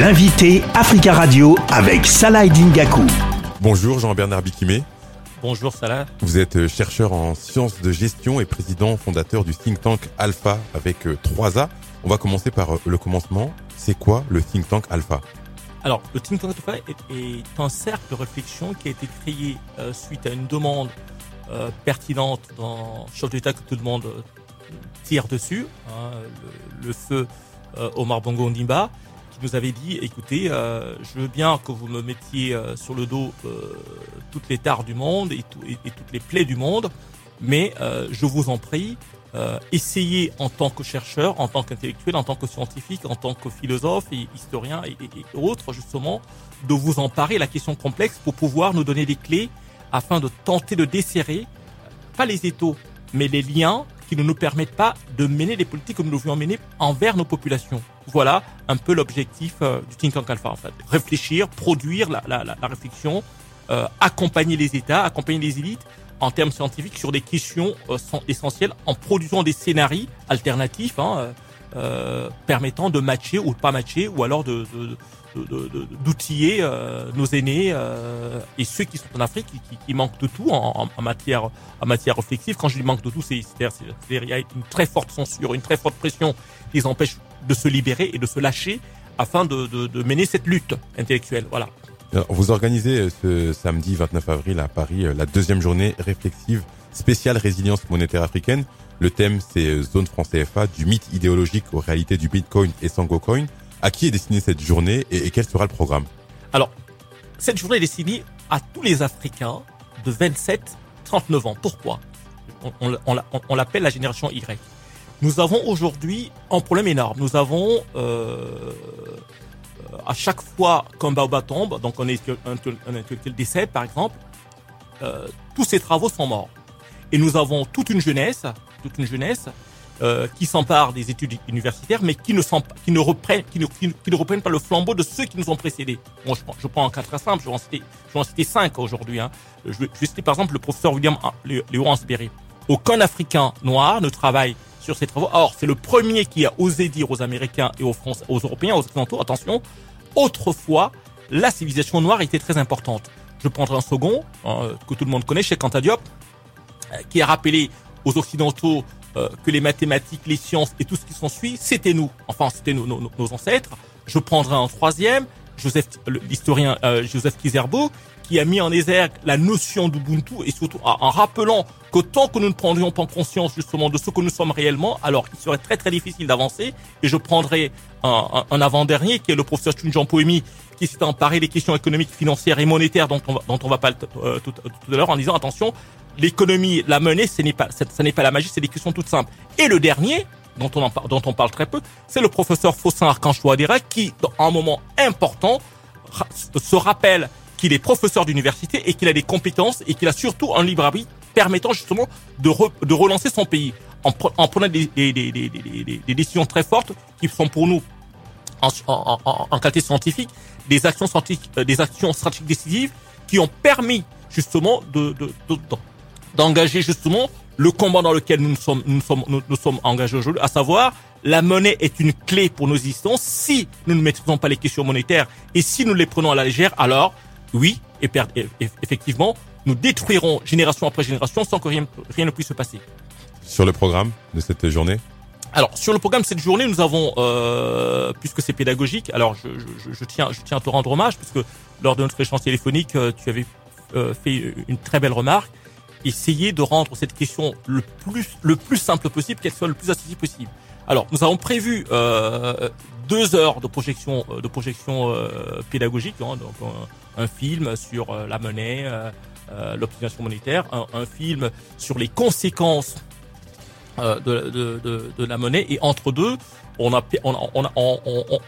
L'invité Africa Radio avec Salah Dingaku. Bonjour Jean-Bernard Bikimé. Bonjour Salah. Vous êtes chercheur en sciences de gestion et président fondateur du think tank Alpha avec 3A. On va commencer par le commencement. C'est quoi le think tank Alpha? Alors, le Think Tank Alpha est, un cercle de réflexion qui a été créé euh, suite à une demande euh, pertinente dans chef d'État que tout le monde euh, tire dessus, hein, le, feu Omar Bongo Ndimba, qui nous avait dit, écoutez, je veux bien que vous me mettiez sur le dos toutes les tares du monde et, et, toutes les plaies du monde, mais je vous en prie, euh, essayer en tant que chercheur, en tant qu'intellectuel, en tant que scientifique, en tant que philosophe et historien et, autres, justement, de vous emparer la question complexe pour pouvoir nous donner des clés afin de tenter de desserrer, pas les étaux, mais les liens qui ne nous permettent pas de mener les politiques que nous devons mener envers nos populations. Voilà un peu l'objectif euh, du Think Tank Alpha, en fait. Réfléchir, produire la, la, la, réflexion, euh, accompagner les États, accompagner les élites en termes scientifiques sur des questions euh, essentielles en produisant des scénarios alternatifs hein, euh, euh, permettant de matcher ou de pas matcher ou alors de, d'outiller nos aînés et ceux qui sont en Afrique qui, qui, manquent de tout en, matière en matière réflexive. Quand je dis manque de tout, c'est il y a une très forte censure, une très forte pression qui les empêche de se libérer et de se lâcher afin de, de mener cette lutte intellectuelle. Voilà. Vous organisez euh, ce samedi 29 avril à Paris euh, la deuxième journée réflexive spéciale résilience monétaire africaine. Le thème, c'est euh, zone franc CFA, du mythe idéologique aux réalités du Bitcoin et Sangocoin. À qui est destinée cette journée et, quel sera le programme Alors, cette journée est destinée à tous les Africains de 27-39 ans. Pourquoi? On, l'appelle la génération Y. Nous avons aujourd'hui un problème énorme. Nous avons à chaque fois qu'un baobab tombe, donc on un intellectuel décède par exemple, euh, tous ces travaux sont morts. Et nous avons toute une jeunesse, toute une jeunesse euh, qui s'empare des études universitaires, mais qui ne, qui, ne reprennent, qui, ne, qui, ne, reprennent pas le flambeau de ceux qui nous ont précédés. Bon, je, je prends un cas très simple, je vais en citer, je vais en citer cinq aujourd'hui. Hein. Je, vais, citer par exemple le professeur William Léo Hansberry. Aucun Africain noir ne travaille sur ces travaux. Or, c'est le premier qui a osé dire aux Américains et aux Français, aux Européens, aux Occidentaux, attention, autrefois, la civilisation noire était très importante. Je prendrai un second, hein, que tout le monde connaît, Anta Diop, euh, qui a rappelé aux Occidentaux euh, que les mathématiques, les sciences et tout ce qui s'ensuit, c'était nous. Enfin, c'était nos, nos, ancêtres. Je prendrai un troisième, Joseph, l'historien euh, Joseph Kizerbo, qui a mis en exergue la notion d'Ubuntu et surtout en rappelant que tant que nous ne prendrions pas conscience justement de ce que nous sommes réellement, alors il serait très très difficile d'avancer. Et je prendrai un, un, avant-dernier qui est le professeur Tunjan Poemi qui s'est emparé des questions économiques, financières et monétaires dont on va, dont on va parler euh, tout, à l'heure en disant attention, l'économie, la monnaie, ce n'est pas, ce n'est pas la magie, c'est des questions toutes simples. Et le dernier, dont on, en, dont on parle très peu, c'est le professeur Fossin Archange qui, à un moment important, se rappelle qu'il est professeur d'université et qu'il a des compétences et qu'il a surtout un libre arbitre permettant justement de, de relancer son pays en, en prenant des, des, des, des, décisions très fortes qui sont pour nous en, qualité scientifique des actions scientifiques, euh, des actions stratégiques décisives qui ont permis justement de, d'engager justement le combat dans lequel nous sommes, nous sommes, nous, sommes engagés aujourd'hui, à savoir la monnaie est une clé pour nos existences. Si nous ne maîtrisons pas les questions monétaires et si nous les prenons à la légère, alors oui, et, effectivement, nous détruirons génération après génération sans que rien, ne puisse se passer. Sur le programme de cette journée? Alors sur le programme de cette journée, nous avons, euh, puisque c'est pédagogique, alors je, tiens, je tiens à te rendre hommage, puisque lors de notre échange téléphonique, euh, tu avais euh, fait une très belle remarque. Essayer de rendre cette question le plus, le plus simple possible, qu'elle soit le plus accessible possible. Alors, nous avons prévu deux heures de projection, de projection pédagogique, hein, donc un film sur euh, la monnaie, euh, euh, l'optimisation monétaire, un, film sur les conséquences de, la monnaie. Et entre deux, on,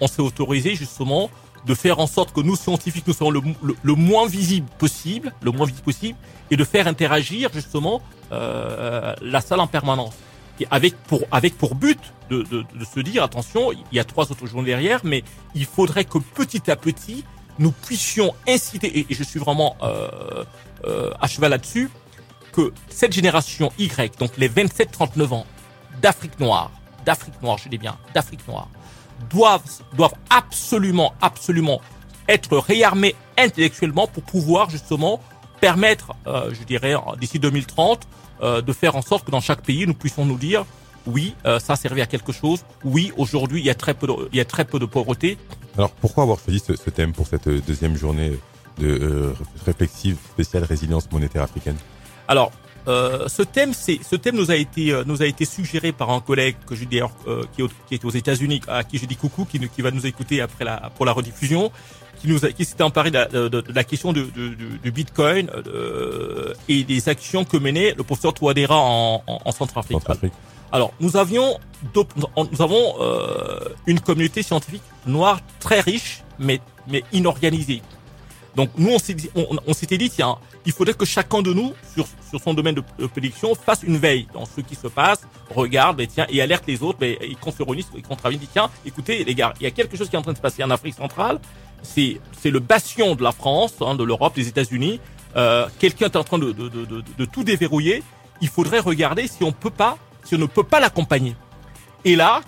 s'est autorisé justement de faire en sorte que nous scientifiques nous soyons le, moins visible possible, le moins visible possible, et de faire interagir justement euh, la salle en permanence. Avec pour avec pour but de, de, de, se dire attention, il y a trois autres journées derrière, mais il faudrait que petit à petit nous puissions inciter, et, je suis vraiment euh, euh, à cheval là-dessus, que cette génération Y, donc les 27-39 ans d'Afrique noire, d'Afrique noire, je dis bien, d'Afrique noire, doivent, doivent absolument, absolument être réarmés intellectuellement pour pouvoir justement permettre, euh, je dirais, d'ici 2030, euh, de faire en sorte que dans chaque pays, nous puissions nous dire, oui, euh, ça servait à quelque chose. Oui, aujourd'hui, il y a très peu, de, il y a très peu de pauvreté. Alors, pourquoi avoir choisi ce, ce thème pour cette deuxième journée de réflexive spéciale résilience monétaire africaine? Alors, euh, ce thème, c'est ce thème nous a été euh, nous a été suggéré par un collègue que je d'ailleurs euh, qui, qui est aux États-Unis, à qui je dis coucou, qui, qui va nous écouter après la pour la rediffusion, qui nous a, qui s'était emparé de la, de, de la question de, du Bitcoin et des actions que menait le professeur Touadéra en, en, en Centrafrique. Centrafrique. Alors, nous avions nous avons une communauté scientifique noire très riche, mais mais inorganisée. Donc nous, on s'était on, on dit, tiens, il faudrait que chacun de nous, sur, sur son domaine de, prédiction, fasse une veille dans ce qui se passe, regarde, et tiens, et alerte les autres, mais et qu'on se réunisse, et qu'on travaille, dit, tiens, écoutez les gars, il y a quelque chose qui est en train de se passer en Afrique centrale, c'est c'est le bastion de la France, hein, de l'Europe, des États-Unis. Euh, Quelqu'un est en train de, de, de, de, tout déverrouiller. Il faudrait regarder si on peut pas, si on ne peut pas l'accompagner. Et là,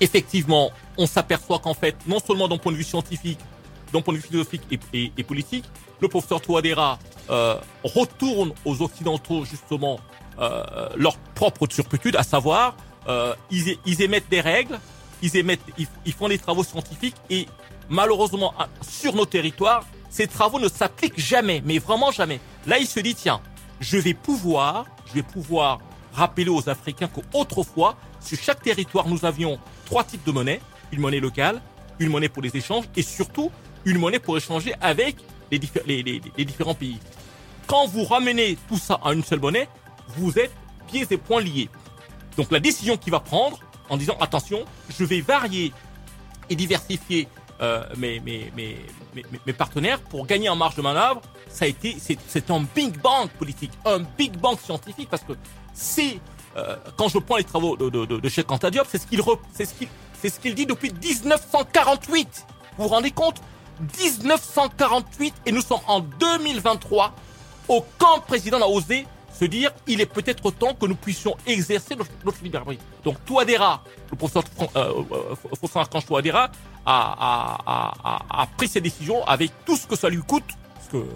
effectivement, on s'aperçoit qu'en fait, non seulement d'un point de vue scientifique, d'un point de vue philosophique et, politique, le professeur Touadéra euh, retourne aux Occidentaux justement euh, leur propre turpitude, à savoir euh, ils, ils, émettent des règles, ils émettent, ils, font des travaux scientifiques et malheureusement sur nos territoires, ces travaux ne s'appliquent jamais, mais vraiment jamais. Là, il se dit tiens, je vais pouvoir, je vais pouvoir rappeler aux Africains qu'autrefois, sur chaque territoire, nous avions trois types de monnaie une monnaie locale, une monnaie pour les échanges et surtout une monnaie pour échanger avec les, différents pays. Quand vous ramenez tout ça à une seule monnaie, vous êtes pieds et poings liés. Donc la décision qu'il va prendre en disant attention, je vais varier et diversifier euh, mes, partenaires pour gagner en marge de manœuvre, ça a été c'est un big bang politique, un big bang scientifique parce que c'est euh, quand je prends les travaux de, de, de, de Cheikh c'est ce qu'il c'est ce qu'il c'est ce qu'il dit depuis 1948. Vous vous rendez compte? 1948 et nous sommes en 2023. Aucun président n'a osé se dire il est peut-être temps que nous puissions exercer notre, liberté. Donc Touadéra, le professeur euh, euh Archange Touadéra, a, a, a, a, pris ses décisions avec tout ce que ça lui coûte. Parce que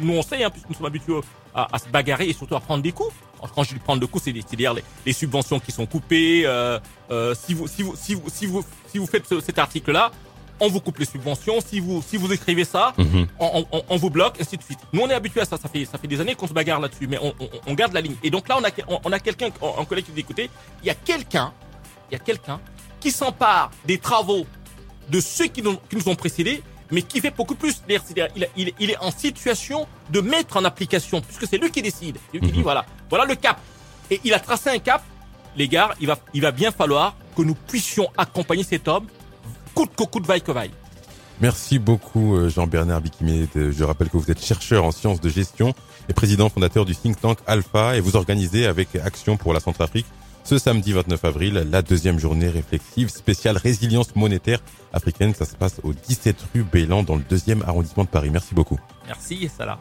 nous on sait, hein, puisque nous sommes habitués à, à, se bagarrer et surtout à prendre des coups. Quand je dis prendre des coups, c'est c'est-à-dire les, les, subventions qui sont coupées. Euh, euh, si vous si vous si vous si vous si vous faites cet article-là, on vous coupe les subventions. Si vous si vous écrivez ça, mhm. on, on, on, vous bloque, ainsi de suite. Nous, on est habitué à ça. Ça fait ça fait des années qu'on se bagarre là-dessus, mais on, on, garde la ligne. Et donc là, on a on, a quelqu'un, un collègue qui dit écoutez, il y a quelqu'un, il y a quelqu'un qui s'empare des travaux de ceux qui nous, qui nous ont précédés, mais qui fait beaucoup plus. Il, il, il, est en situation de mettre en application, puisque c'est lui qui décide. lui qui dit mhm. voilà, voilà le cap. Et il a tracé un cap. Les gars, il va, il va bien falloir que nous puissions accompagner cet homme coûte que coûte, vaille que vaille. Merci beaucoup euh, Jean-Bernard Bikimé. Je rappelle que vous êtes chercheur en sciences de gestion et président fondateur du think tank Alpha et vous organisez avec Action pour la Centrafrique ce samedi 29 avril la deuxième journée réflexive spéciale résilience monétaire africaine. Ça se passe au 17 rue Bélan dans le deuxième arrondissement de Paris. Merci beaucoup. Merci Salah.